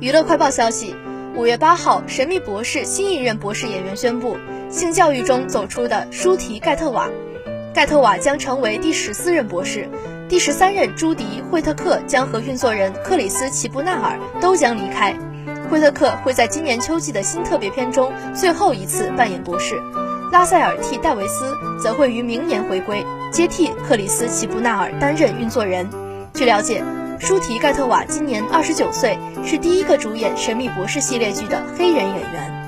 娱乐快报消息：五月八号，《神秘博士》新一任博士演员宣布，性教育中走出的舒提·盖特瓦，盖特瓦将成为第十四任博士，第十三任朱迪·惠特克将和运作人克里斯·齐布纳尔都将离开。惠特克会在今年秋季的新特别篇中最后一次扮演博士，拉塞尔替戴维斯则会于明年回归，接替克里斯·齐布纳尔担任运作人。据了解。舒提·盖特瓦今年二十九岁，是第一个主演《神秘博士》系列剧的黑人演员。